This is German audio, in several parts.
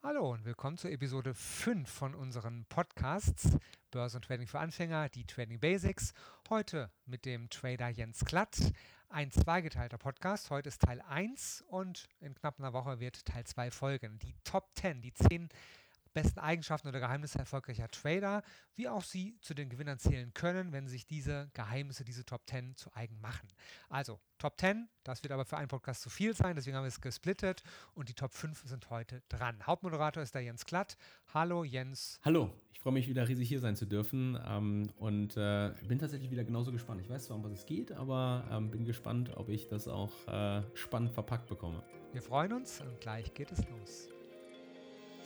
Hallo und willkommen zur Episode 5 von unseren Podcasts Börse und Trading für Anfänger, die Trading Basics. Heute mit dem Trader Jens Klatt. Ein zweigeteilter Podcast. Heute ist Teil 1 und in knapp einer Woche wird Teil 2 folgen. Die Top 10, die 10 besten Eigenschaften oder Geheimnisse erfolgreicher Trader, wie auch Sie zu den Gewinnern zählen können, wenn sich diese Geheimnisse, diese Top 10 zu eigen machen. Also Top 10, das wird aber für einen Podcast zu viel sein, deswegen haben wir es gesplittet und die Top 5 sind heute dran. Hauptmoderator ist der Jens Klatt. Hallo Jens. Hallo, ich freue mich wieder riesig hier sein zu dürfen ähm, und äh, bin tatsächlich wieder genauso gespannt. Ich weiß zwar, um was es geht, aber ähm, bin gespannt, ob ich das auch äh, spannend verpackt bekomme. Wir freuen uns und gleich geht es los.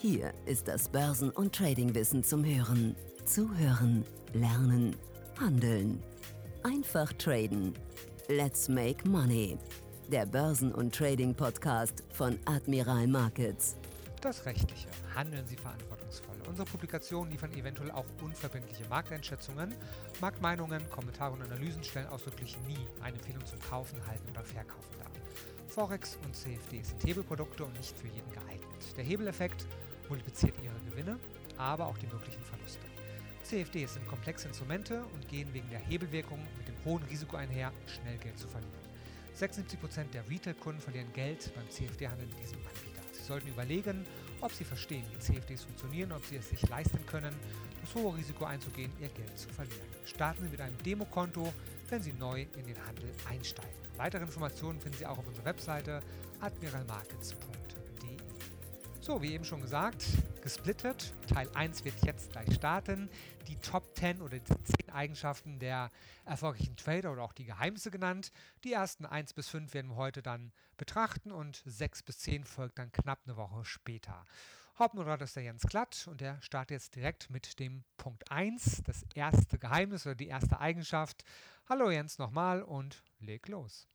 Hier ist das Börsen- und Tradingwissen zum Hören. Zuhören, lernen, handeln. Einfach traden. Let's make money. Der Börsen- und Trading-Podcast von Admiral Markets. Das Rechtliche. Handeln Sie verantwortungsvoll. Unsere Publikationen liefern eventuell auch unverbindliche Markteinschätzungen. Marktmeinungen, Kommentare und Analysen stellen ausdrücklich nie eine Empfehlung zum Kaufen, Halten oder Verkaufen dar. Forex und CFD sind Hebelprodukte und nicht für jeden geeignet. Der Hebeleffekt multipliziert ihre Gewinne, aber auch die möglichen Verluste. CFDs sind komplexe Instrumente und gehen wegen der Hebelwirkung mit dem hohen Risiko einher, schnell Geld zu verlieren. 76% der Retail-Kunden verlieren Geld beim CFD-Handel mit diesem Anbieter. Sie sollten überlegen, ob sie verstehen, wie CFDs funktionieren, ob sie es sich leisten können, das hohe Risiko einzugehen, ihr Geld zu verlieren. Starten Sie mit einem Demokonto, wenn Sie neu in den Handel einsteigen. Weitere Informationen finden Sie auch auf unserer Webseite admiralmarkets.de. So, wie eben schon gesagt, gesplittet. Teil 1 wird jetzt gleich starten. Die Top 10 oder die 10 Eigenschaften der erfolgreichen Trader oder auch die Geheimnisse genannt. Die ersten 1 bis 5 werden wir heute dann betrachten und 6 bis 10 folgt dann knapp eine Woche später. Hauptmoderator ist der Jens Klatt und der startet jetzt direkt mit dem Punkt 1, das erste Geheimnis oder die erste Eigenschaft. Hallo Jens nochmal und leg los.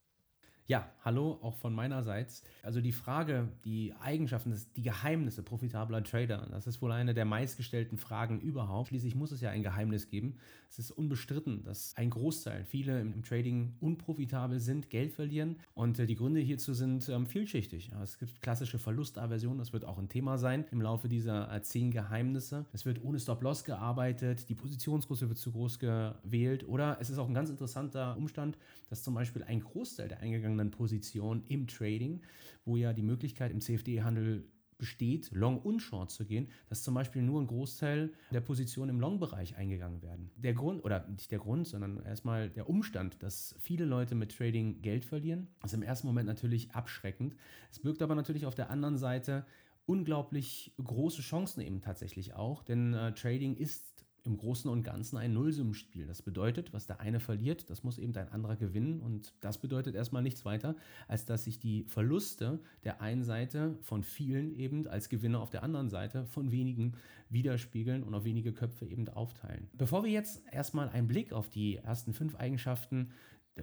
Ja, hallo, auch von meinerseits. Also die Frage, die Eigenschaften, die Geheimnisse profitabler Trader, das ist wohl eine der meistgestellten Fragen überhaupt. Schließlich muss es ja ein Geheimnis geben. Es ist unbestritten, dass ein Großteil, viele im, Trading unprofitabel sind, Geld verlieren. Und äh, die Gründe hierzu sind ähm, vielschichtig. Es gibt klassische Verlustaversion, das wird auch ein Thema sein im Laufe dieser äh, zehn Geheimnisse. Es wird ohne Stop-Loss gearbeitet, die Positionsgröße wird zu groß gewählt. Oder es ist auch ein ganz interessanter Umstand, dass zum Beispiel ein Großteil der eingegangenen vorrangenden Position im Trading, wo ja die Möglichkeit im CFD-Handel besteht, Long und Short zu gehen, dass zum Beispiel nur ein Großteil der Positionen im Long-Bereich eingegangen werden. Der Grund, oder nicht der Grund, sondern erstmal der Umstand, dass viele Leute mit Trading Geld verlieren, ist im ersten Moment natürlich abschreckend. Es birgt aber natürlich auf der anderen Seite unglaublich große Chancen eben tatsächlich auch, denn äh, Trading ist im Großen und Ganzen ein Nullsummenspiel. Das bedeutet, was der eine verliert, das muss eben ein anderer gewinnen. Und das bedeutet erstmal nichts weiter, als dass sich die Verluste der einen Seite von vielen eben als Gewinner auf der anderen Seite von wenigen widerspiegeln und auf wenige Köpfe eben aufteilen. Bevor wir jetzt erstmal einen Blick auf die ersten fünf Eigenschaften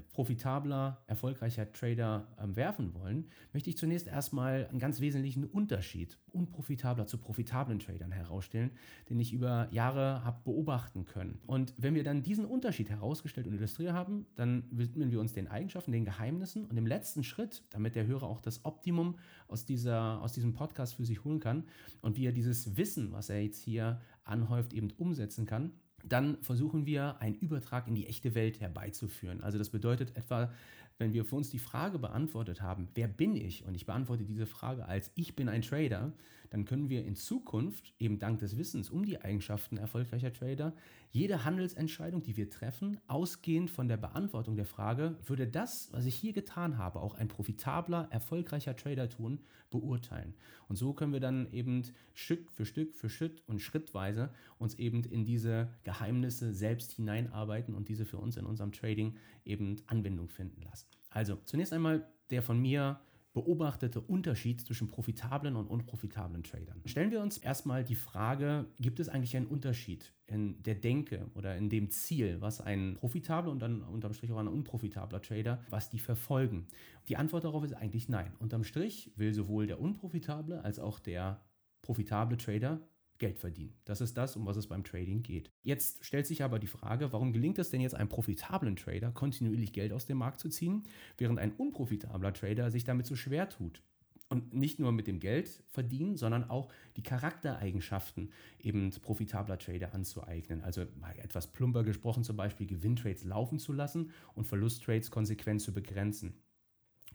profitabler, erfolgreicher Trader ähm, werfen wollen, möchte ich zunächst erstmal einen ganz wesentlichen Unterschied unprofitabler zu profitablen Tradern herausstellen, den ich über Jahre habe beobachten können. Und wenn wir dann diesen Unterschied herausgestellt und illustriert haben, dann widmen wir uns den Eigenschaften, den Geheimnissen und im letzten Schritt, damit der Hörer auch das Optimum aus, dieser, aus diesem Podcast für sich holen kann und wie er dieses Wissen, was er jetzt hier anhäuft, eben umsetzen kann, dann versuchen wir einen Übertrag in die echte Welt herbeizuführen. Also das bedeutet etwa, wenn wir für uns die Frage beantwortet haben, wer bin ich? Und ich beantworte diese Frage als ich bin ein Trader, dann können wir in Zukunft eben dank des Wissens um die Eigenschaften erfolgreicher Trader jede Handelsentscheidung, die wir treffen, ausgehend von der Beantwortung der Frage, würde das, was ich hier getan habe, auch ein profitabler, erfolgreicher Trader tun, beurteilen. Und so können wir dann eben Stück für Stück für Schritt und schrittweise uns eben in diese Geheimnisse selbst hineinarbeiten und diese für uns in unserem Trading eben Anwendung finden lassen. Also zunächst einmal der von mir beobachtete Unterschied zwischen profitablen und unprofitablen Tradern. Stellen wir uns erstmal die Frage, gibt es eigentlich einen Unterschied in der Denke oder in dem Ziel, was ein profitabler und dann unterm Strich auch ein unprofitabler Trader, was die verfolgen? Die Antwort darauf ist eigentlich nein. Unterm Strich will sowohl der unprofitable als auch der profitable Trader Geld verdienen. Das ist das, um was es beim Trading geht. Jetzt stellt sich aber die Frage, warum gelingt es denn jetzt einem profitablen Trader, kontinuierlich Geld aus dem Markt zu ziehen, während ein unprofitabler Trader sich damit so schwer tut? und nicht nur mit dem Geld verdienen, sondern auch die Charaktereigenschaften eben profitabler Trader anzueignen. Also mal etwas plumper gesprochen zum Beispiel Gewinntrades laufen zu lassen und Verlusttrades konsequent zu begrenzen.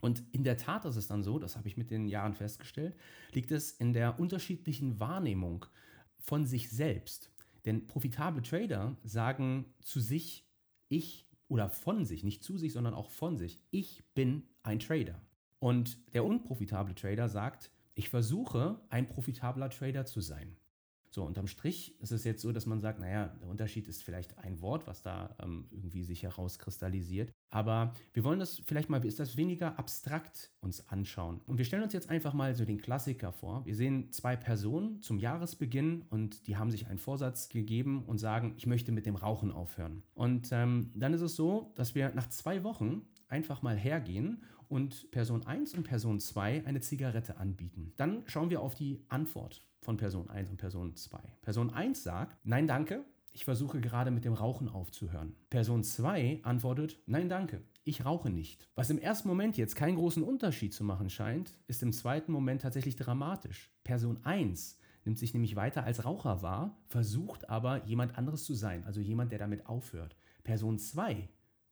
Und in der Tat ist es dann so, das habe ich mit den Jahren festgestellt, liegt es in der unterschiedlichen Wahrnehmung von sich selbst. Denn profitable Trader sagen zu sich, ich oder von sich, nicht zu sich, sondern auch von sich, ich bin ein Trader. Und der unprofitable Trader sagt, ich versuche ein profitabler Trader zu sein. So, unterm Strich ist es jetzt so, dass man sagt, naja, der Unterschied ist vielleicht ein Wort, was da ähm, irgendwie sich herauskristallisiert. Aber wir wollen das vielleicht mal, ist das weniger abstrakt uns anschauen. Und wir stellen uns jetzt einfach mal so den Klassiker vor. Wir sehen zwei Personen zum Jahresbeginn und die haben sich einen Vorsatz gegeben und sagen, ich möchte mit dem Rauchen aufhören. Und ähm, dann ist es so, dass wir nach zwei Wochen einfach mal hergehen und Person 1 und Person 2 eine Zigarette anbieten. Dann schauen wir auf die Antwort von Person 1 und Person 2. Person 1 sagt, nein danke, ich versuche gerade mit dem Rauchen aufzuhören. Person 2 antwortet, nein danke, ich rauche nicht. Was im ersten Moment jetzt keinen großen Unterschied zu machen scheint, ist im zweiten Moment tatsächlich dramatisch. Person 1 nimmt sich nämlich weiter als Raucher wahr, versucht aber jemand anderes zu sein, also jemand, der damit aufhört. Person 2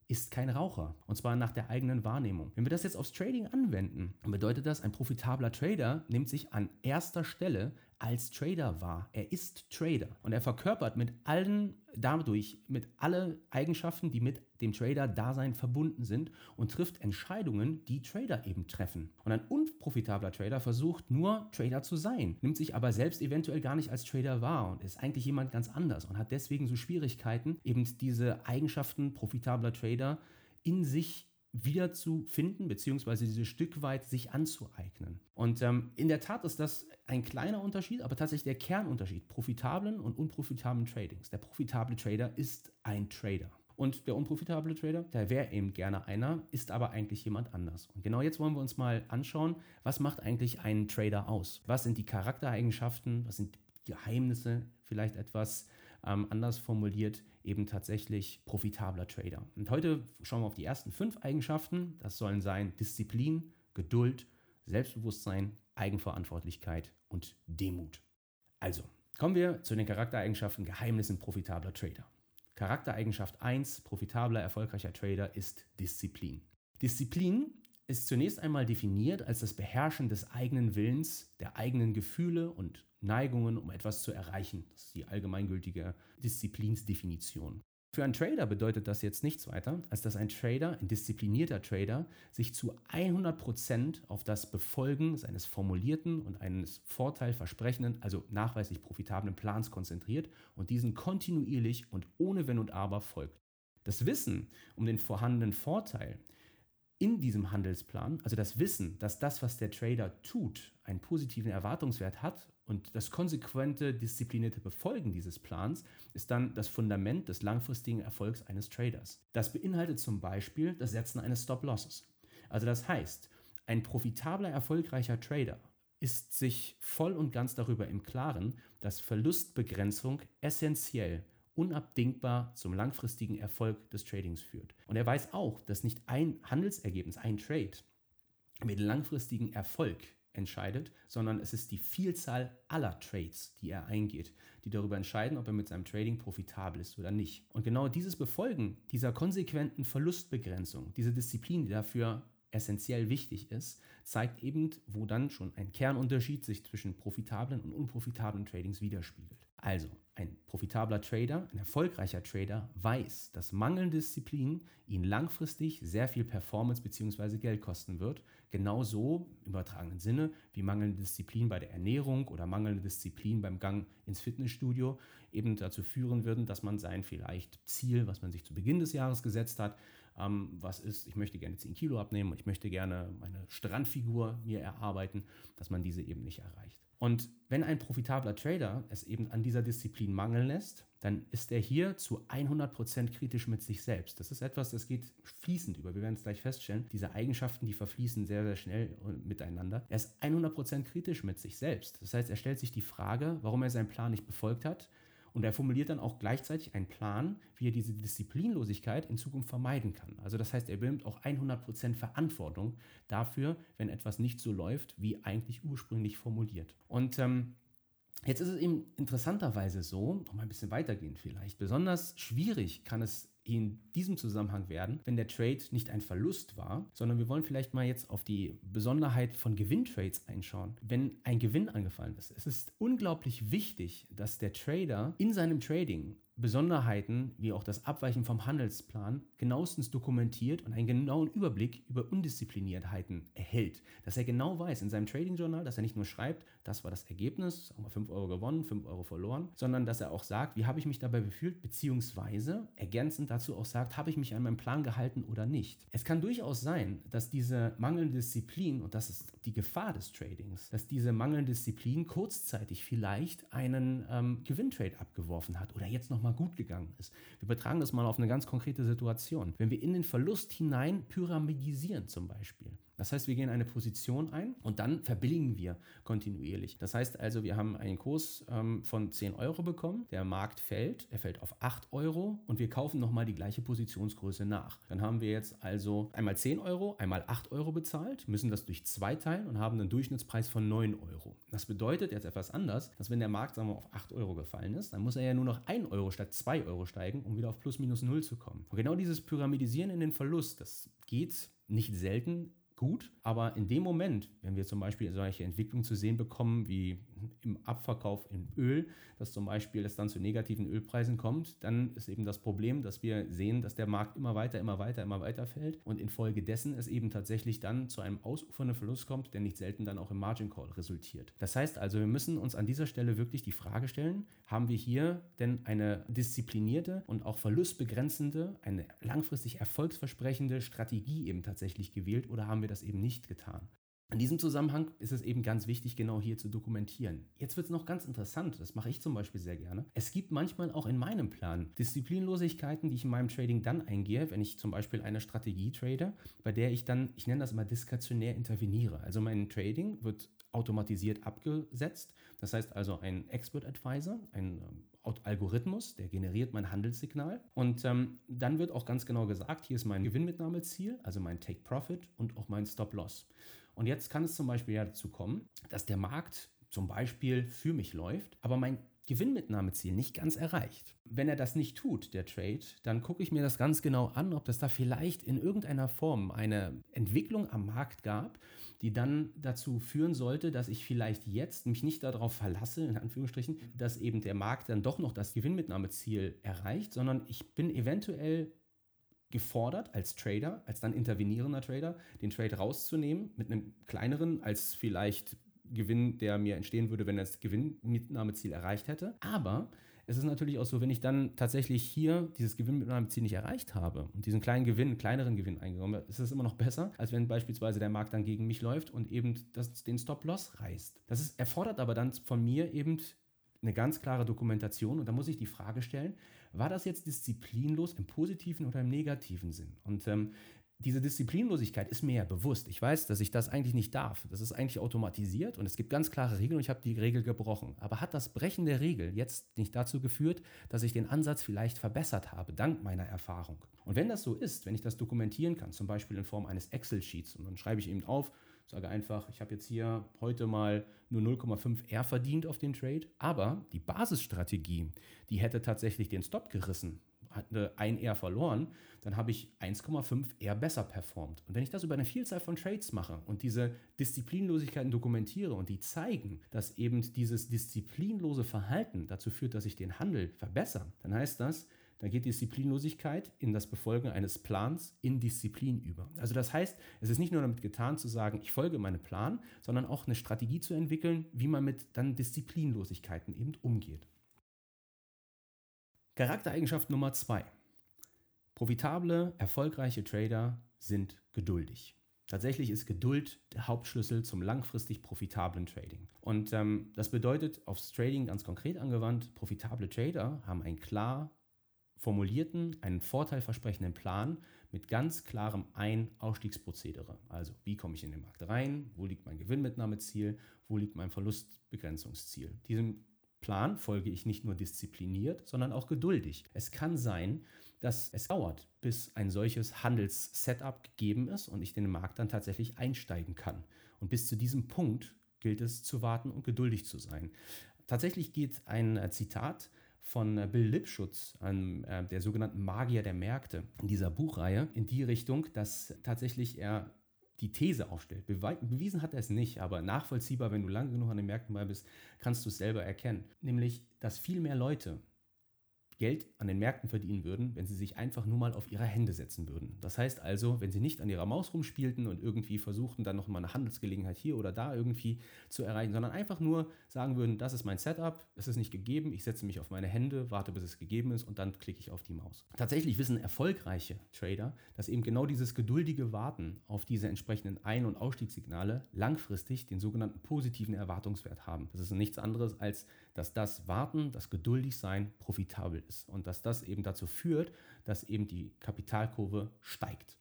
ist kein Raucher. Und zwar nach der eigenen Wahrnehmung. Wenn wir das jetzt aufs Trading anwenden, dann bedeutet das, ein profitabler Trader nimmt sich an erster Stelle als Trader wahr. Er ist Trader und er verkörpert mit allen dadurch mit alle Eigenschaften, die mit dem Trader-Dasein verbunden sind und trifft Entscheidungen, die Trader eben treffen. Und ein unprofitabler Trader versucht nur Trader zu sein, nimmt sich aber selbst eventuell gar nicht als Trader wahr und ist eigentlich jemand ganz anders und hat deswegen so Schwierigkeiten, eben diese Eigenschaften profitabler Trader in sich wieder zu finden, beziehungsweise dieses Stück weit sich anzueignen. Und ähm, in der Tat ist das ein kleiner Unterschied, aber tatsächlich der Kernunterschied profitablen und unprofitablen Tradings. Der profitable Trader ist ein Trader. Und der unprofitable Trader, der wäre eben gerne einer, ist aber eigentlich jemand anders. Und genau jetzt wollen wir uns mal anschauen, was macht eigentlich einen Trader aus? Was sind die Charaktereigenschaften? Was sind Geheimnisse? Vielleicht etwas ähm, anders formuliert, eben tatsächlich profitabler Trader. Und heute schauen wir auf die ersten fünf Eigenschaften. Das sollen sein Disziplin, Geduld, Selbstbewusstsein, Eigenverantwortlichkeit und Demut. Also, kommen wir zu den Charaktereigenschaften Geheimnissen profitabler Trader. Charaktereigenschaft 1 profitabler, erfolgreicher Trader ist Disziplin. Disziplin ist zunächst einmal definiert als das Beherrschen des eigenen Willens, der eigenen Gefühle und Neigungen, um etwas zu erreichen. Das ist die allgemeingültige Disziplinsdefinition. Für einen Trader bedeutet das jetzt nichts weiter, als dass ein Trader, ein disziplinierter Trader, sich zu 100% auf das Befolgen seines formulierten und eines vorteilversprechenden, also nachweislich profitablen Plans konzentriert und diesen kontinuierlich und ohne Wenn und Aber folgt. Das Wissen um den vorhandenen Vorteil in diesem Handelsplan, also das Wissen, dass das, was der Trader tut, einen positiven Erwartungswert hat und das konsequente, disziplinierte Befolgen dieses Plans ist dann das Fundament des langfristigen Erfolgs eines Traders. Das beinhaltet zum Beispiel das Setzen eines Stop-Losses. Also das heißt, ein profitabler, erfolgreicher Trader ist sich voll und ganz darüber im Klaren, dass Verlustbegrenzung essentiell unabdingbar zum langfristigen Erfolg des Tradings führt. Und er weiß auch, dass nicht ein Handelsergebnis, ein Trade mit langfristigen Erfolg entscheidet, sondern es ist die Vielzahl aller Trades, die er eingeht, die darüber entscheiden, ob er mit seinem Trading profitabel ist oder nicht. Und genau dieses Befolgen dieser konsequenten Verlustbegrenzung, diese Disziplin, die dafür essentiell wichtig ist, zeigt eben, wo dann schon ein Kernunterschied sich zwischen profitablen und unprofitablen Tradings widerspiegelt. Also, ein profitabler Trader, ein erfolgreicher Trader weiß, dass mangelnde Disziplin ihn langfristig sehr viel Performance bzw. Geld kosten wird. Genauso im übertragenen Sinne wie mangelnde Disziplin bei der Ernährung oder mangelnde Disziplin beim Gang ins Fitnessstudio eben dazu führen würden, dass man sein vielleicht Ziel, was man sich zu Beginn des Jahres gesetzt hat, ähm, was ist, ich möchte gerne 10 Kilo abnehmen, ich möchte gerne meine Strandfigur mir erarbeiten, dass man diese eben nicht erreicht. Und wenn ein profitabler Trader es eben an dieser Disziplin mangeln lässt, dann ist er hier zu 100% kritisch mit sich selbst. Das ist etwas, das geht fließend über. Wir werden es gleich feststellen. Diese Eigenschaften, die verfließen sehr, sehr schnell miteinander. Er ist 100% kritisch mit sich selbst. Das heißt, er stellt sich die Frage, warum er seinen Plan nicht befolgt hat Und er formuliert dann auch gleichzeitig einen Plan, wie er diese Disziplinlosigkeit in Zukunft vermeiden kann. Also das heißt, er übernimmt auch 100% Verantwortung dafür, wenn etwas nicht so läuft, wie eigentlich ursprünglich formuliert. Und ähm, Jetzt ist es eben interessanterweise so, noch mal ein bisschen weitergehen vielleicht, besonders schwierig kann es in diesem Zusammenhang werden, wenn der Trade nicht ein Verlust war, sondern wir wollen vielleicht mal jetzt auf die Besonderheit von Gewinntrades einschauen. Wenn ein Gewinn angefallen ist, es ist unglaublich wichtig, dass der Trader in seinem Trading Besonderheiten wie auch das Abweichen vom Handelsplan genauestens dokumentiert und einen genauen Überblick über Undiszipliniertheiten erhält. Dass er genau weiß in seinem Trading Journal, dass er nicht nur schreibt, das war das Ergebnis, sagen wir 5 Euro gewonnen, 5 Euro verloren, sondern dass er auch sagt, wie habe ich mich dabei gefühlt, beziehungsweise ergänzend dazu auch sagt, habe ich mich an meinen Plan gehalten oder nicht. Es kann durchaus sein, dass diese mangelnde Disziplin, und das ist die Gefahr des Tradings, dass diese mangelnde Disziplin kurzzeitig vielleicht einen ähm, Gewinntrade abgeworfen hat oder jetzt nochmal gut gegangen ist. Wir betragen das mal auf eine ganz konkrete Situation. Wenn wir in den Verlust hinein pyramidisieren zum Beispiel, das heißt, wir gehen eine Position ein und dann verbilligen wir kontinuierlich. Das heißt also, wir haben einen Kurs ähm, von 10 Euro bekommen, der Markt fällt, er fällt auf 8 Euro und wir kaufen nochmal die gleiche Positionsgröße nach. Dann haben wir jetzt also einmal 10 Euro, einmal 8 Euro bezahlt, müssen das durch zwei teilen und haben einen Durchschnittspreis von 9 Euro. Das bedeutet jetzt etwas anders, dass wenn der Markt sagen wir, auf 8 Euro gefallen ist, dann muss er ja nur noch 1 Euro statt 2 Euro steigen, um wieder auf plus minus 0 zu kommen. Und genau dieses Pyramidisieren in den Verlust, das geht nicht selten gut, aber in dem Moment, wenn wir zum Beispiel solche Entwicklungen zu sehen bekommen, wie im Abverkauf in Öl, dass zum Beispiel es dann zu negativen Ölpreisen kommt, dann ist eben das Problem, dass wir sehen, dass der Markt immer weiter, immer weiter, immer weiter fällt und infolgedessen es eben tatsächlich dann zu einem ausufernden Verlust kommt, der nicht selten dann auch im Margin Call resultiert. Das heißt also, wir müssen uns an dieser Stelle wirklich die Frage stellen, haben wir hier denn eine disziplinierte und auch verlustbegrenzende, eine langfristig erfolgsversprechende Strategie eben tatsächlich gewählt oder haben wir das eben nicht getan. In diesem Zusammenhang ist es eben ganz wichtig, genau hier zu dokumentieren. Jetzt wird es noch ganz interessant, das mache ich zum Beispiel sehr gerne. Es gibt manchmal auch in meinem Plan Disziplinlosigkeiten, die ich in meinem Trading dann eingehe, wenn ich zum Beispiel eine Strategie trade, bei der ich dann, ich nenne das immer diskretionär interveniere. Also mein Trading wird automatisiert abgesetzt. Das heißt also ein Expert Advisor, ein ähm, Algorithmus, der generiert mein Handelssignal. Und ähm, dann wird auch ganz genau gesagt, hier ist mein Gewinnmitnahmeziel, also mein Take Profit und auch mein Stop Loss. Und jetzt kann es zum Beispiel ja dazu kommen, dass der Markt zum Beispiel für mich läuft, aber mein Gewinnmitnahmeziel nicht ganz erreicht. Wenn er das nicht tut, der Trade, dann gucke ich mir das ganz genau an, ob das da vielleicht in irgendeiner Form eine Entwicklung am Markt gab, die dann dazu führen sollte, dass ich vielleicht jetzt mich nicht darauf verlasse, in Anführungsstrichen, dass eben der Markt dann doch noch das Gewinnmitnahmeziel erreicht, sondern ich bin eventuell gefordert als Trader, als dann intervenierender Trader, den Trade rauszunehmen mit einem kleineren als vielleicht Gewinn, der mir entstehen würde, wenn er das Gewinnmitnahmeziel erreicht hätte. Aber es ist natürlich auch so, wenn ich dann tatsächlich hier dieses Gewinnmitnahmeziel nicht erreicht habe und diesen kleinen Gewinn, kleineren Gewinn eingenommen habe, ist es immer noch besser, als wenn beispielsweise der Markt dann gegen mich läuft und eben das, den Stop-Loss reißt. Das ist, erfordert aber dann von mir eben eine ganz klare Dokumentation und da muss ich die Frage stellen, war das jetzt disziplinlos im positiven oder im negativen Sinn? Und ähm, diese Disziplinlosigkeit ist mir ja bewusst. Ich weiß, dass ich das eigentlich nicht darf. Das ist eigentlich automatisiert und es gibt ganz klare Regeln und ich habe die Regel gebrochen. Aber hat das Brechen der Regel jetzt nicht dazu geführt, dass ich den Ansatz vielleicht verbessert habe, dank meiner Erfahrung? Und wenn das so ist, wenn ich das dokumentieren kann, zum Beispiel in Form eines Excel-Sheets und dann schreibe ich eben auf, sage einfach, ich habe jetzt hier heute mal nur 0,5 R verdient auf den Trade, aber die Basisstrategie, die hätte tatsächlich den Stop gerissen hatte ein R verloren, dann habe ich 1,5 R besser performt. Und wenn ich das über eine Vielzahl von Trades mache und diese Disziplinlosigkeiten dokumentiere und die zeigen, dass eben dieses disziplinlose Verhalten dazu führt, dass ich den Handel verbessere, dann heißt das, da geht Disziplinlosigkeit in das Befolgen eines Plans in Disziplin über. Also das heißt, es ist nicht nur damit getan zu sagen, ich folge meinem Plan, sondern auch eine Strategie zu entwickeln, wie man mit dann Disziplinlosigkeiten eben umgeht. Charaktereigenschaft Nummer zwei. Profitable, erfolgreiche Trader sind geduldig. Tatsächlich ist Geduld der Hauptschlüssel zum langfristig profitablen Trading. Und ähm, das bedeutet aufs Trading ganz konkret angewandt, profitable Trader haben einen klar formulierten, einen vorteilversprechenden Plan mit ganz klarem Ein-Ausstiegsprozedere. Also wie komme ich in den Markt rein, wo liegt mein Gewinnmitnahmeziel, wo liegt mein Verlustbegrenzungsziel. Diesem Plan folge ich nicht nur diszipliniert, sondern auch geduldig. Es kann sein, dass es dauert, bis ein solches Handelssetup gegeben ist und ich den Markt dann tatsächlich einsteigen kann. Und bis zu diesem Punkt gilt es zu warten und geduldig zu sein. Tatsächlich geht ein äh, Zitat von äh, Bill Lipschutz, einem, äh, der sogenannten Magier der Märkte, in dieser Buchreihe in die Richtung, dass tatsächlich er die These aufstellt. bewiesen hat er es nicht, aber nachvollziehbar, wenn du lange genug an den Märkten bei bist, kannst du es selber erkennen. Nämlich, dass viel mehr Leute Geld an den Märkten verdienen würden, wenn sie sich einfach nur mal auf ihre Hände setzen würden. Das heißt also, wenn sie nicht an ihrer Maus rumspielten und irgendwie versuchten, dann noch mal eine Handelsgelegenheit hier oder da irgendwie zu erreichen, sondern einfach nur sagen würden, das ist mein Setup, es ist nicht gegeben, ich setze mich auf meine Hände, warte, bis es gegeben ist und dann klicke ich auf die Maus. Tatsächlich wissen erfolgreiche Trader, dass eben genau dieses geduldige Warten auf diese entsprechenden Ein- und Ausstiegssignale langfristig den sogenannten positiven Erwartungswert haben. Das ist nichts anderes als dass das Warten, das Geduldigsein profitabel ist und dass das eben dazu führt, dass eben die Kapitalkurve steigt.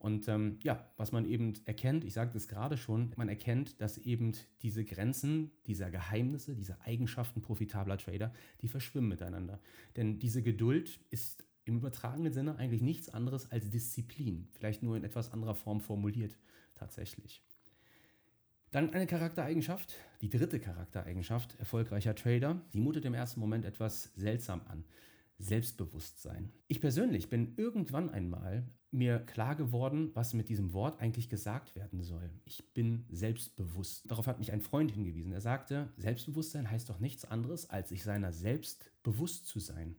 Und ähm, ja, was man eben erkennt, ich sagte es gerade schon, man erkennt, dass eben diese Grenzen dieser Geheimnisse, diese Eigenschaften profitabler Trader, die verschwimmen miteinander. Denn diese Geduld ist im übertragenen Sinne eigentlich nichts anderes als Disziplin, vielleicht nur in etwas anderer Form formuliert tatsächlich. Dann eine Charaktereigenschaft, die dritte Charaktereigenschaft erfolgreicher Trader, die mutet im ersten Moment etwas seltsam an. Selbstbewusstsein. Ich persönlich bin irgendwann einmal mir klar geworden, was mit diesem Wort eigentlich gesagt werden soll. Ich bin selbstbewusst. Darauf hat mich ein Freund hingewiesen. Er sagte, Selbstbewusstsein heißt doch nichts anderes, als sich seiner selbst bewusst zu sein.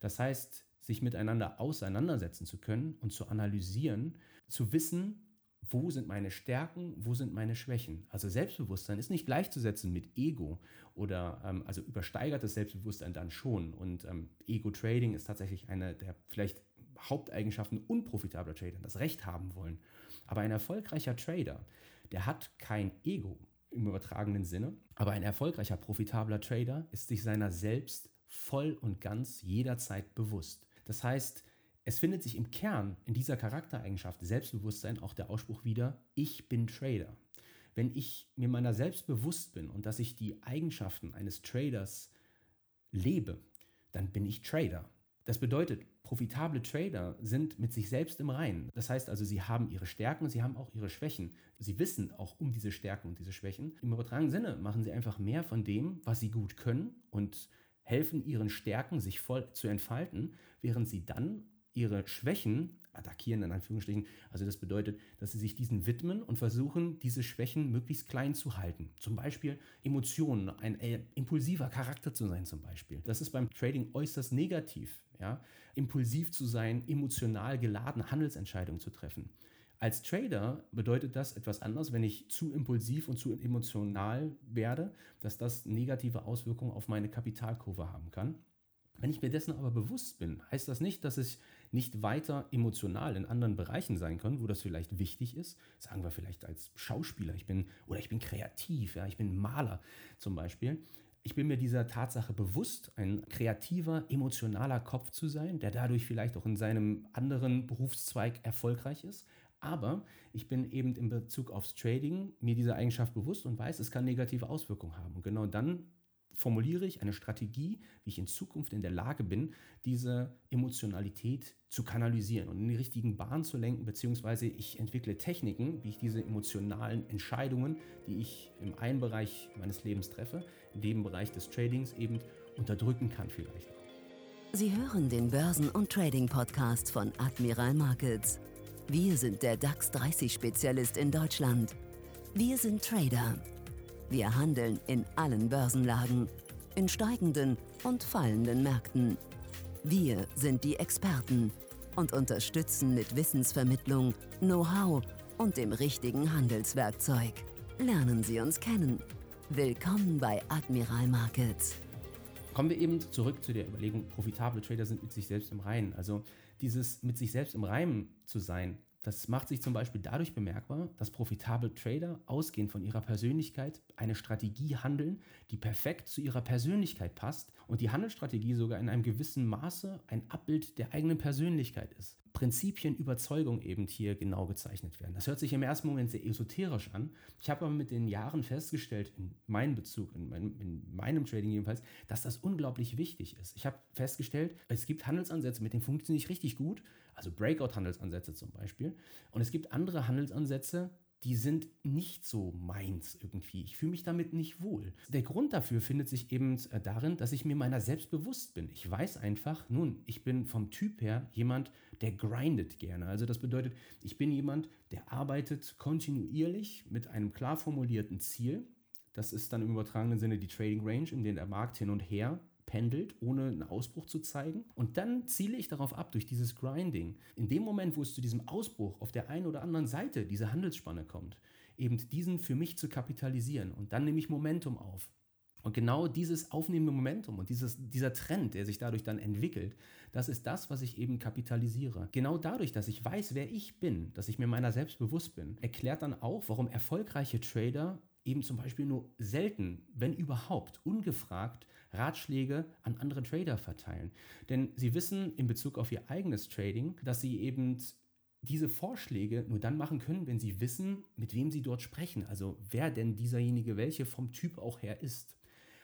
Das heißt, sich miteinander auseinandersetzen zu können und zu analysieren, zu wissen, wo sind meine Stärken, wo sind meine Schwächen. Also Selbstbewusstsein ist nicht gleichzusetzen mit Ego oder ähm, also übersteigertes Selbstbewusstsein dann schon. Und ähm, Ego-Trading ist tatsächlich eine der vielleicht Haupteigenschaften unprofitabler Trader, das Recht haben wollen. Aber ein erfolgreicher Trader, der hat kein Ego im übertragenen Sinne, aber ein erfolgreicher, profitabler Trader ist sich seiner selbst voll und ganz jederzeit bewusst. Das heißt, es findet sich im Kern in dieser Charaktereigenschaft Selbstbewusstsein auch der Ausspruch wieder, ich bin Trader. Wenn ich mir meiner selbst bewusst bin und dass ich die Eigenschaften eines Traders lebe, dann bin ich Trader. Das bedeutet, profitable Trader sind mit sich selbst im Reinen. Das heißt also, sie haben ihre Stärken, sie haben auch ihre Schwächen. Sie wissen auch um diese Stärken und diese Schwächen. Im übertragenen Sinne machen sie einfach mehr von dem, was sie gut können und helfen ihren Stärken, sich voll zu entfalten, während sie dann ihre Schwächen attackieren, in Anführungsstrichen. Also das bedeutet, dass sie sich diesen widmen und versuchen, diese Schwächen möglichst klein zu halten. Zum Beispiel Emotionen, ein äh, impulsiver Charakter zu sein zum Beispiel. Das ist beim Trading äußerst negativ. Ja? Impulsiv zu sein, emotional geladen Handelsentscheidungen zu treffen. Als Trader bedeutet das etwas anderes, wenn ich zu impulsiv und zu emotional werde, dass das negative Auswirkungen auf meine Kapitalkurve haben kann. Wenn ich mir dessen aber bewusst bin, heißt das nicht, dass ich nicht weiter emotional in anderen Bereichen sein können, wo das vielleicht wichtig ist. Sagen wir vielleicht als Schauspieler, ich bin oder ich bin kreativ, ja, ich bin Maler zum Beispiel. Ich bin mir dieser Tatsache bewusst, ein kreativer, emotionaler Kopf zu sein, der dadurch vielleicht auch in seinem anderen Berufszweig erfolgreich ist. Aber ich bin eben in Bezug aufs Trading mir dieser Eigenschaft bewusst und weiß, es kann negative Auswirkungen haben. Und genau dann formuliere ich eine Strategie, wie ich in Zukunft in der Lage bin, diese Emotionalität zu kanalisieren und in die richtigen Bahnen zu lenken, beziehungsweise ich entwickle Techniken, wie ich diese emotionalen Entscheidungen, die ich im einen Bereich meines Lebens treffe, in dem Bereich des Tradings eben unterdrücken kann vielleicht. Sie hören den Börsen- und Trading-Podcast von Admiral Markets. Wir sind der DAX 30-Spezialist in Deutschland. Wir sind Trader wir handeln in allen Börsenlagen, in steigenden und fallenden Märkten. Wir sind die Experten und unterstützen mit Wissensvermittlung, Know-how und dem richtigen Handelswerkzeug. Lernen Sie uns kennen. Willkommen bei Admiral Markets. Kommen wir eben zurück zu der Überlegung, profitable Trader sind mit sich selbst im Reinen. Also dieses mit sich selbst im Reinen zu sein, das macht sich zum Beispiel dadurch bemerkbar, dass profitable Trader ausgehend von ihrer Persönlichkeit eine Strategie handeln, die perfekt zu ihrer Persönlichkeit passt und die Handelsstrategie sogar in einem gewissen Maße ein Abbild der eigenen Persönlichkeit ist. Prinzipien, Überzeugung eben hier genau gezeichnet werden. Das hört sich im ersten Moment sehr esoterisch an. Ich habe aber mit den Jahren festgestellt, in meinem Bezug, in meinem, in meinem Trading jedenfalls, dass das unglaublich wichtig ist. Ich habe festgestellt, es gibt Handelsansätze, mit denen funktioniere ich richtig gut, also Breakout-Handelsansätze zum Beispiel. Und es gibt andere Handelsansätze, die sind nicht so meins irgendwie. Ich fühle mich damit nicht wohl. Der Grund dafür findet sich eben äh, darin, dass ich mir meiner selbst bewusst bin. Ich weiß einfach, nun, ich bin vom Typ her jemand, der grindet gerne. Also das bedeutet, ich bin jemand, der arbeitet kontinuierlich mit einem klar formulierten Ziel. Das ist dann im übertragenen Sinne die Trading Range, in der der Markt hin und her pendelt, ohne einen Ausbruch zu zeigen. Und dann ziele ich darauf ab, durch dieses Grinding, in dem Moment, wo es zu diesem Ausbruch auf der einen oder anderen Seite dieser Handelsspanne kommt, eben diesen für mich zu kapitalisieren. Und dann nehme ich Momentum auf. Und genau dieses aufnehmende Momentum und dieses, dieser Trend, der sich dadurch dann entwickelt, das ist das, was ich eben kapitalisiere. Genau dadurch, dass ich weiß, wer ich bin, dass ich mir meiner selbst bewusst bin, erklärt dann auch, warum erfolgreiche Trader eben zum Beispiel nur selten, wenn überhaupt, ungefragt Ratschläge an andere Trader verteilen. Denn sie wissen in Bezug auf ihr eigenes Trading, dass sie eben diese Vorschläge nur dann machen können, wenn sie wissen, mit wem sie dort sprechen, also wer denn dieserjenige welche vom Typ auch her ist.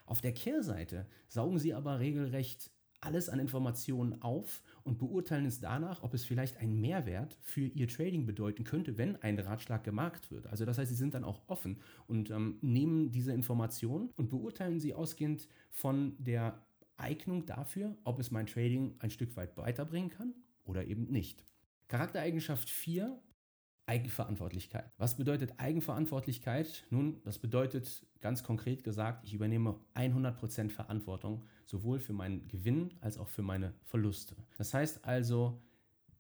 Auf der Kehrseite saugen sie aber regelrecht alles an Informationen auf und beurteilen es danach, ob es vielleicht einen Mehrwert für ihr Trading bedeuten könnte, wenn ein Ratschlag gemacht wird. Also das heißt, sie sind dann auch offen und ähm, nehmen diese Informationen und beurteilen sie ausgehend von der Eignung dafür, ob es mein Trading ein Stück weit weiterbringen kann oder eben nicht. Charaktereigenschaft 4 Eigenverantwortlichkeit. Was bedeutet Eigenverantwortlichkeit? Nun, das bedeutet ganz konkret gesagt, ich übernehme 100% Verantwortung, sowohl für meinen Gewinn als auch für meine Verluste. Das heißt also,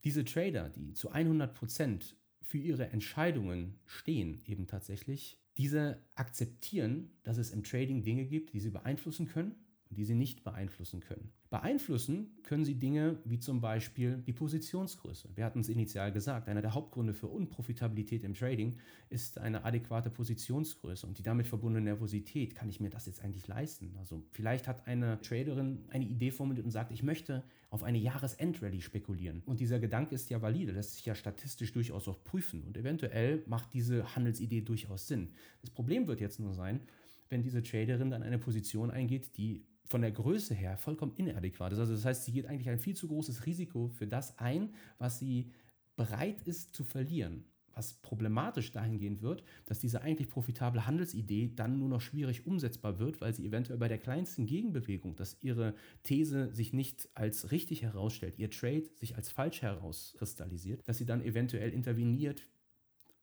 diese Trader, die zu 100% für ihre Entscheidungen stehen, eben tatsächlich, diese akzeptieren, dass es im Trading Dinge gibt, die sie beeinflussen können und die sie nicht beeinflussen können. Beeinflussen können sie Dinge wie zum Beispiel die Positionsgröße. Wir hatten es initial gesagt, einer der Hauptgründe für Unprofitabilität im Trading ist eine adäquate Positionsgröße und die damit verbundene Nervosität. Kann ich mir das jetzt eigentlich leisten? Also vielleicht hat eine Traderin eine Idee formuliert und sagt, ich möchte auf eine Jahresendrallye spekulieren. Und dieser Gedanke ist ja valide, lässt sich ja statistisch durchaus auch prüfen und eventuell macht diese Handelsidee durchaus Sinn. Das Problem wird jetzt nur sein, wenn diese Traderin dann eine Position eingeht, die von der Größe her vollkommen inadäquat ist. Also das heißt, sie geht eigentlich ein viel zu großes Risiko für das ein, was sie bereit ist zu verlieren. Was problematisch dahingehend wird, dass diese eigentlich profitable Handelsidee dann nur noch schwierig umsetzbar wird, weil sie eventuell bei der kleinsten Gegenbewegung, dass ihre These sich nicht als richtig herausstellt, ihr Trade sich als falsch herauskristallisiert, dass sie dann eventuell interveniert,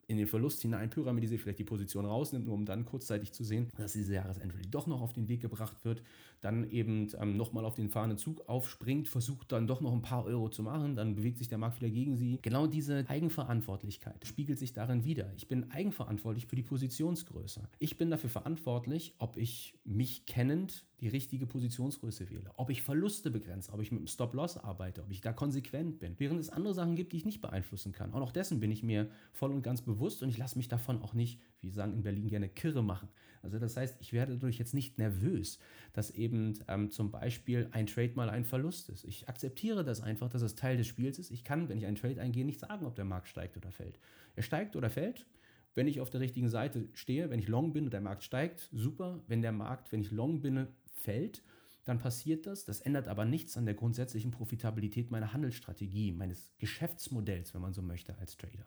in den Verlust hinein pyramidisiert, vielleicht die Position rausnimmt, nur um dann kurzzeitig zu sehen, dass diese Jahresendrally doch noch auf den Weg gebracht wird, dann eben ähm, nochmal auf den fahrenden Zug aufspringt, versucht dann doch noch ein paar Euro zu machen, dann bewegt sich der Markt wieder gegen sie. Genau diese Eigenverantwortlichkeit spiegelt sich darin wieder. Ich bin eigenverantwortlich für die Positionsgröße. Ich bin dafür verantwortlich, ob ich mich kennend die richtige Positionsgröße wähle, ob ich Verluste begrenze, ob ich mit dem Stop-Loss arbeite, ob ich da konsequent bin. Während es andere Sachen gibt, die ich nicht beeinflussen kann. Auch dessen bin ich mir voll und ganz bewusst und ich lasse mich davon auch nicht, wie sagen in Berlin gerne, kirre machen. Also das heißt, ich werde dadurch jetzt nicht nervös, dass eben ähm, zum Beispiel ein Trade mal ein Verlust ist. Ich akzeptiere das einfach, dass es Teil des Spiels ist. Ich kann, wenn ich einen Trade eingehe, nicht sagen, ob der Markt steigt oder fällt. Er steigt oder fällt wenn ich auf der richtigen Seite stehe, wenn ich long bin und der Markt steigt, super. Wenn der Markt, wenn ich long bin, fällt, dann passiert das. Das ändert aber nichts an der grundsätzlichen Profitabilität meiner Handelsstrategie, meines Geschäftsmodells, wenn man so möchte, als Trader.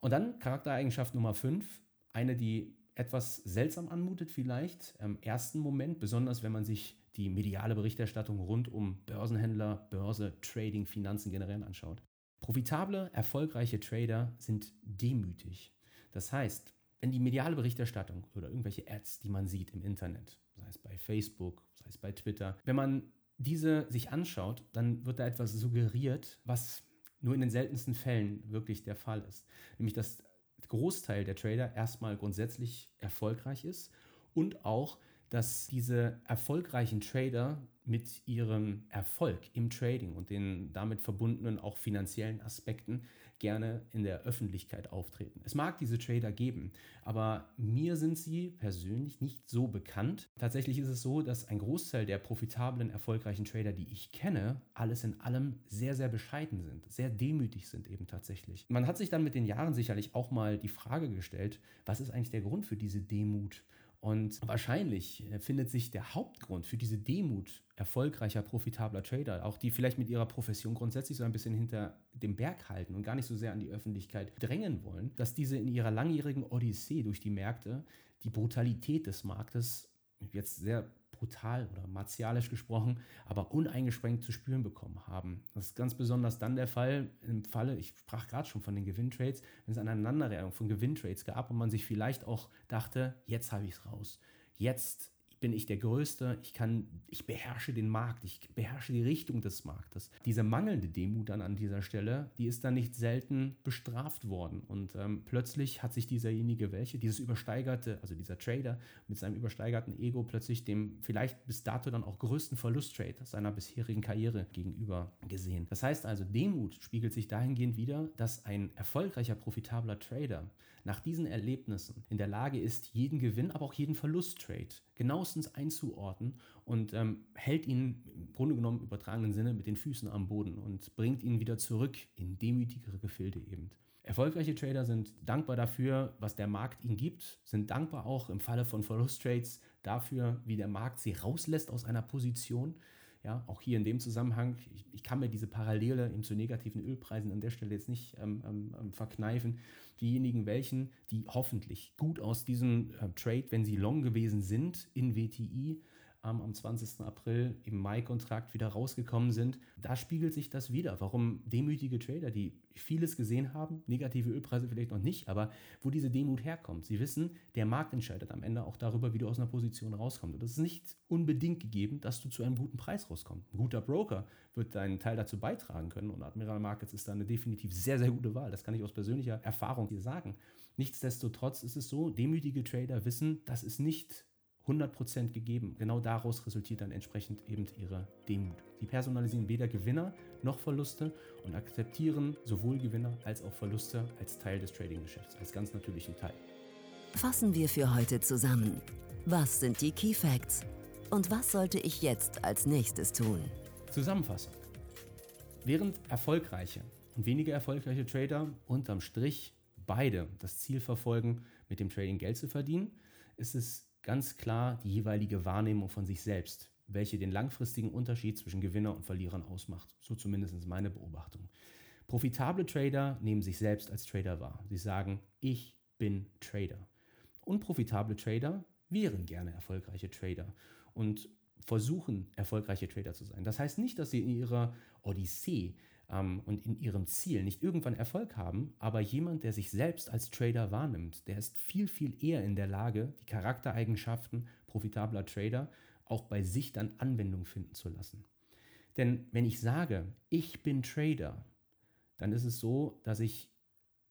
Und dann Charaktereigenschaft Nummer 5, eine, die etwas seltsam anmutet vielleicht im ersten Moment, besonders wenn man sich die mediale Berichterstattung rund um Börsenhändler, Börse, Trading, Finanzen generell anschaut. Profitable, erfolgreiche Trader sind demütig. Das heißt, wenn die mediale Berichterstattung oder irgendwelche Ads, die man sieht im Internet, sei es bei Facebook, sei es bei Twitter, wenn man diese sich anschaut, dann wird da etwas suggeriert, was nur in den seltensten Fällen wirklich der Fall ist. Nämlich, dass der Großteil der Trader erstmal grundsätzlich erfolgreich ist und auch dass diese erfolgreichen Trader mit ihrem Erfolg im Trading und den damit verbundenen auch finanziellen Aspekten gerne in der Öffentlichkeit auftreten. Es mag diese Trader geben, aber mir sind sie persönlich nicht so bekannt. Tatsächlich ist es so, dass ein Großteil der profitablen, erfolgreichen Trader, die ich kenne, alles in allem sehr, sehr bescheiden sind, sehr demütig sind eben tatsächlich. Man hat sich dann mit den Jahren sicherlich auch mal die Frage gestellt, was ist eigentlich der Grund für diese Demut? Und wahrscheinlich äh, findet sich der Hauptgrund für diese Demut erfolgreicher, profitabler Trader, auch die vielleicht mit ihrer Profession grundsätzlich so ein bisschen hinter dem Berg halten und gar nicht so sehr an die Öffentlichkeit drängen wollen, dass diese in ihrer langjährigen Odyssee durch die Märkte die Brutalität des Marktes jetzt sehr brutal oder martialisch gesprochen, aber uneingeschränkt zu spüren bekommen haben. Das ist ganz besonders dann der Fall im Falle, ich sprach gerade schon von den Gewinntrades, wenn es eine Aneinanderreihung von Gewinntrades gab und man sich vielleicht auch dachte, jetzt habe ich es raus. Jetzt bin ich der Größte, ich kann, ich beherrsche den Markt, ich beherrsche die Richtung des Marktes. Diese mangelnde Demut dann an dieser Stelle, die ist dann nicht selten bestraft worden. Und ähm, plötzlich hat sich dieserjenige, welche, dieses übersteigerte, also dieser Trader mit seinem übersteigerten Ego plötzlich dem vielleicht bis dato dann auch größten Verlusttrade seiner bisherigen Karriere gegenüber gesehen. Das heißt also, Demut spiegelt sich dahingehend wieder, dass ein erfolgreicher, profitabler Trader nach diesen Erlebnissen in der Lage ist, jeden Gewinn, aber auch jeden Verlusttrade genauestens einzuordnen und ähm, hält ihn im Grunde genommen im übertragenen Sinne mit den Füßen am Boden und bringt ihn wieder zurück in demütigere Gefilde eben. Erfolgreiche Trader sind dankbar dafür, was der Markt ihnen gibt, sind dankbar auch im Falle von Verlusttrades dafür, wie der Markt sie rauslässt aus einer Position. Ja, auch hier in dem Zusammenhang, ich, ich kann mir diese Parallele eben zu negativen Ölpreisen an der Stelle jetzt nicht ähm, ähm, ähm verkneifen diejenigen welchen, die hoffentlich gut aus diesem äh, Trade, wenn sie long gewesen sind in WTI, am 20. April im Mai-Kontrakt wieder rausgekommen sind. Da spiegelt sich das wieder, warum demütige Trader, die vieles gesehen haben, negative Ölpreise vielleicht noch nicht, aber wo diese Demut herkommt. Sie wissen, der Markt entscheidet am Ende auch darüber, wie du aus einer Position rauskommst. Und das ist nicht unbedingt gegeben, dass du zu einem guten Preis rauskommst. Ein guter Broker wird deinen Teil dazu beitragen können und Admiral Markets ist da eine definitiv sehr, sehr gute Wahl. Das kann ich aus persönlicher Erfahrung dir sagen. Nichtsdestotrotz ist es so, demütige Trader wissen, das ist nicht 100% gegeben. Genau daraus resultiert dann entsprechend eben ihre Demut. Sie personalisieren weder Gewinner noch Verluste und akzeptieren sowohl Gewinner als auch Verluste als Teil des Trading-Geschäfts, als ganz natürlichen Teil. Fassen wir für heute zusammen. Was sind die Key Facts? Und was sollte ich jetzt als nächstes tun? Zusammenfassung. Während erfolgreiche und weniger erfolgreiche Trader unterm Strich beide das Ziel verfolgen, mit dem Trading Geld zu verdienen, ist es ganz klar die jeweilige Wahrnehmung von sich selbst, welche den langfristigen Unterschied zwischen Gewinner und Verlierern ausmacht. So zumindest meine Beobachtung. Profitable Trader nehmen sich selbst als Trader wahr. Sie sagen, ich bin Trader. Unprofitable Trader wären gerne erfolgreiche Trader und versuchen, erfolgreiche Trader zu sein. Das heißt nicht, dass sie in ihrer Odyssee ähm, und in ihrem Ziel nicht irgendwann Erfolg haben, aber jemand, der sich selbst als Trader wahrnimmt, der ist viel, viel eher in der Lage, die Charaktereigenschaften profitabler Trader auch bei sich dann Anwendung finden zu lassen. Denn wenn ich sage, ich bin Trader, dann ist es so, dass ich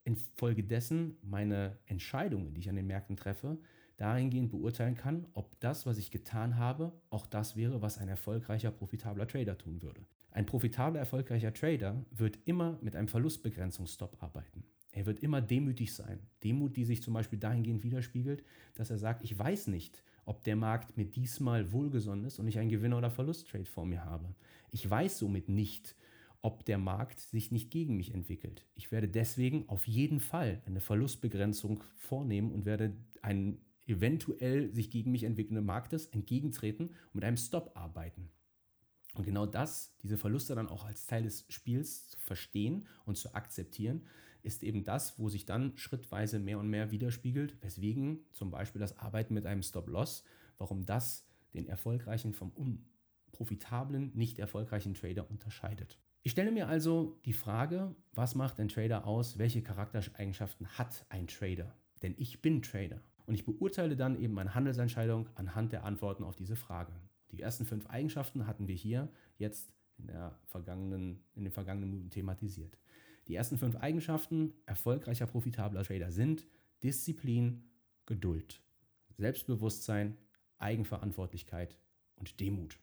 infolgedessen meine Entscheidungen, die ich an den Märkten treffe, dahingehend beurteilen kann, ob das, was ich getan habe, auch das wäre, was ein erfolgreicher, profitabler Trader tun würde. Ein profitabler, erfolgreicher Trader wird immer mit einem Verlustbegrenzungsstop arbeiten. Er wird immer demütig sein. Demut, die sich zum Beispiel dahingehend widerspiegelt, dass er sagt, ich weiß nicht, ob der Markt mir diesmal wohlgesonnen ist und ich einen Gewinner- oder Verlusttrade vor mir habe. Ich weiß somit nicht, ob der Markt sich nicht gegen mich entwickelt. Ich werde deswegen auf jeden Fall eine Verlustbegrenzung vornehmen und werde einen eventuell sich gegen mich entwickelnden Marktes entgegentreten und mit einem Stop arbeiten. Und genau das, diese Verluste dann auch als Teil des Spiels zu verstehen und zu akzeptieren, ist eben das, wo sich dann schrittweise mehr und mehr widerspiegelt, weswegen zum Beispiel das Arbeiten mit einem Stop-Loss, warum das den erfolgreichen vom unprofitablen, nicht erfolgreichen Trader unterscheidet. Ich stelle mir also die Frage, was macht ein Trader aus, welche Charaktereigenschaften hat ein Trader? Denn ich bin Trader und ich beurteile dann eben meine Handelsentscheidung anhand der Antworten auf diese Frage. Die ersten fünf Eigenschaften hatten wir hier jetzt in, der vergangenen, in den vergangenen Minuten thematisiert. Die ersten fünf Eigenschaften erfolgreicher, profitabler Trader sind Disziplin, Geduld, Selbstbewusstsein, Eigenverantwortlichkeit und Demut.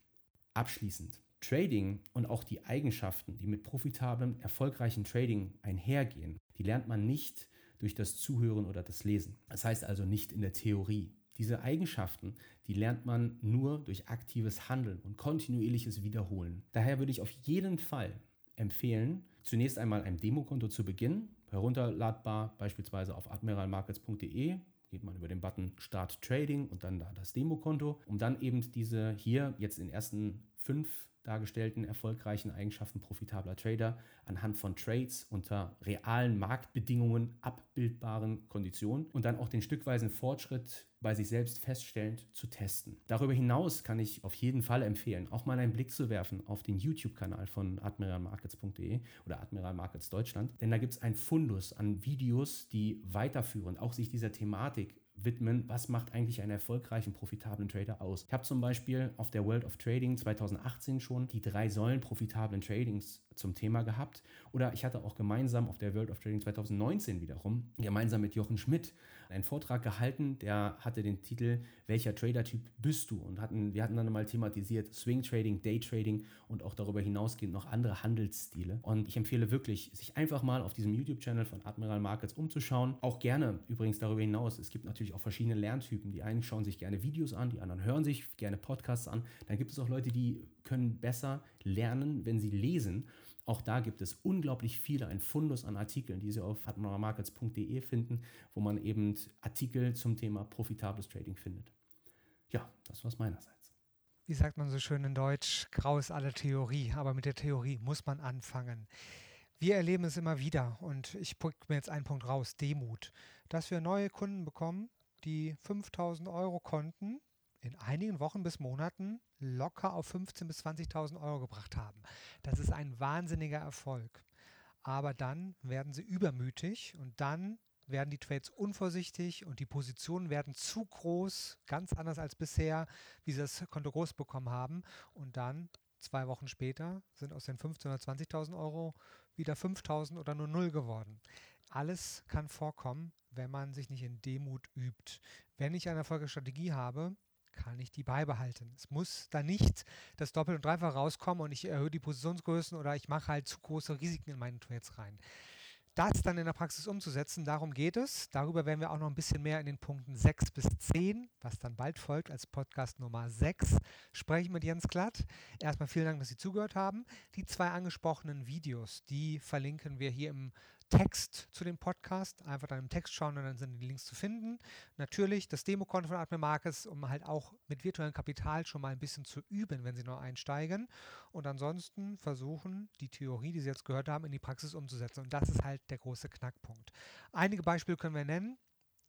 Abschließend. Trading und auch die Eigenschaften, die mit profitablem, erfolgreichen Trading einhergehen, die lernt man nicht durch das Zuhören oder das Lesen. Das heißt also nicht in der Theorie. Diese Eigenschaften, die lernt man nur durch aktives Handeln und kontinuierliches Wiederholen. Daher würde ich auf jeden Fall empfehlen, zunächst einmal ein Demokonto zu beginnen, herunterladbar beispielsweise auf admiralmarkets.de geht man über den Button Start Trading und dann da das Demokonto, um dann eben diese hier jetzt in den ersten fünf dargestellten erfolgreichen Eigenschaften profitabler Trader anhand von Trades unter realen Marktbedingungen abbildbaren Konditionen und dann auch den stückweisen Fortschritt bei sich selbst feststellend zu testen. Darüber hinaus kann ich auf jeden Fall empfehlen, auch mal einen Blick zu werfen auf den YouTube-Kanal von admiralmarkets.de oder Admiral Markets Deutschland, denn da gibt es ein Fundus an Videos, die weiterführend auch sich dieser Thematik widmen, was macht eigentlich einen erfolgreichen, profitablen Trader aus. Ich habe zum Beispiel auf der World of Trading 2018 schon die drei Säulen profitablen Tradings zum Thema gehabt. Oder ich hatte auch gemeinsam auf der World of Trading 2019 wiederum, gemeinsam mit Jochen Schmidt, einen Vortrag gehalten, der hatte den Titel Welcher Trader-Typ bist du? Und hatten, wir hatten dann mal thematisiert Swing Trading, Day Trading und auch darüber hinausgehend noch andere Handelsstile. Und ich empfehle wirklich, sich einfach mal auf diesem YouTube-Channel von Admiral Markets umzuschauen. Auch gerne übrigens darüber hinaus. Es gibt natürlich auch verschiedene Lerntypen. Die einen schauen sich gerne Videos an, die anderen hören sich gerne Podcasts an. Dann gibt es auch Leute, die können besser lernen, wenn sie lesen. Auch da gibt es unglaublich viele, ein Fundus an Artikeln, die Sie auf admiralmarkets.de finden, wo man eben Artikel zum Thema profitables Trading findet. Ja, das war's meinerseits. Wie sagt man so schön in Deutsch, grau ist alle Theorie, aber mit der Theorie muss man anfangen. Wir erleben es immer wieder und ich packe mir jetzt einen Punkt raus, Demut, dass wir neue Kunden bekommen, die 5000 Euro Konten in einigen Wochen bis Monaten locker auf 15.000 bis 20.000 Euro gebracht haben. Das ist ein wahnsinniger Erfolg. Aber dann werden sie übermütig und dann werden die Trades unvorsichtig und die Positionen werden zu groß, ganz anders als bisher, wie sie das Konto groß bekommen haben. Und dann, zwei Wochen später, sind aus den 15.000 oder 20.000 Euro wieder 5.000 oder nur 0 geworden. Alles kann vorkommen, wenn man sich nicht in Demut übt. Wenn ich eine erfolgreiche Strategie habe, kann ich die beibehalten. Es muss da nicht das Doppel- und Dreifach rauskommen und ich erhöhe die Positionsgrößen oder ich mache halt zu große Risiken in meine Trades rein. Das dann in der Praxis umzusetzen, darum geht es. Darüber werden wir auch noch ein bisschen mehr in den Punkten 6 bis 10, was dann bald folgt als Podcast Nummer 6, sprechen mit Jens Glatt. Erstmal vielen Dank, dass Sie zugehört haben. Die zwei angesprochenen Videos, die verlinken wir hier im Text zu dem Podcast. Einfach dann im Text schauen und dann sind die Links zu finden. Natürlich das Demokonto von Admin Markets, um halt auch mit virtuellem Kapital schon mal ein bisschen zu üben, wenn Sie neu einsteigen. Und ansonsten versuchen, die Theorie, die Sie jetzt gehört haben, in die Praxis umzusetzen. Und das ist halt der große Knackpunkt. Einige Beispiele können wir nennen.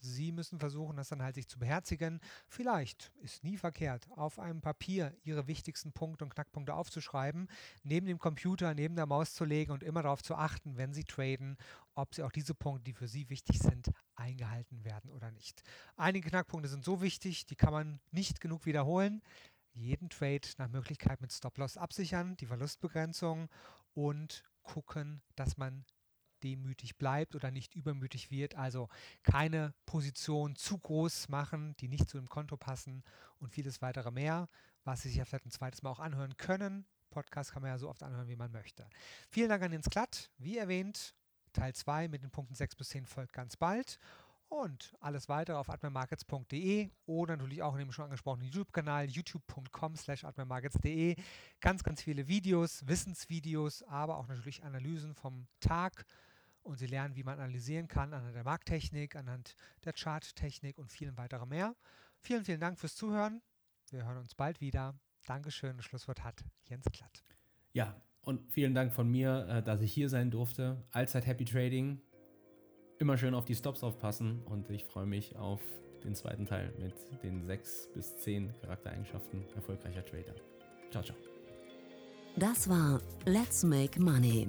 Sie müssen versuchen, das dann halt sich zu beherzigen. Vielleicht ist nie verkehrt, auf einem Papier Ihre wichtigsten Punkte und Knackpunkte aufzuschreiben, neben dem Computer, neben der Maus zu legen und immer darauf zu achten, wenn Sie traden, ob Sie auch diese Punkte, die für Sie wichtig sind, eingehalten werden oder nicht. Einige Knackpunkte sind so wichtig, die kann man nicht genug wiederholen. Jeden Trade nach Möglichkeit mit Stop-Loss absichern, die Verlustbegrenzung und gucken, dass man demütig bleibt oder nicht übermütig wird. Also keine Position zu groß machen, die nicht zu dem Konto passen und vieles weitere mehr, was Sie sich ja vielleicht ein zweites Mal auch anhören können. Podcast kann man ja so oft anhören, wie man möchte. Vielen Dank an Jens Klatt. Wie erwähnt, Teil 2 mit den Punkten 6 bis 10 folgt ganz bald. Und alles weitere auf admirmarkets.de oder natürlich auch in dem schon angesprochenen YouTube-Kanal youtube.com slash admirmarkets.de. Ganz, ganz viele Videos, Wissensvideos, aber auch natürlich Analysen vom Tag und Sie lernen, wie man analysieren kann anhand der Markttechnik, anhand der Charttechnik und vielen weiteren mehr. Vielen, vielen Dank fürs Zuhören. Wir hören uns bald wieder. Dankeschön. Das Schlusswort hat Jens Klatt. Ja, und vielen Dank von mir, äh, dass ich hier sein durfte. Allzeit Happy Trading. Immer schön auf die Stops aufpassen und ich freue mich auf den zweiten Teil mit den sechs bis zehn Charaktereigenschaften erfolgreicher Trader. Ciao, ciao. Das war Let's Make Money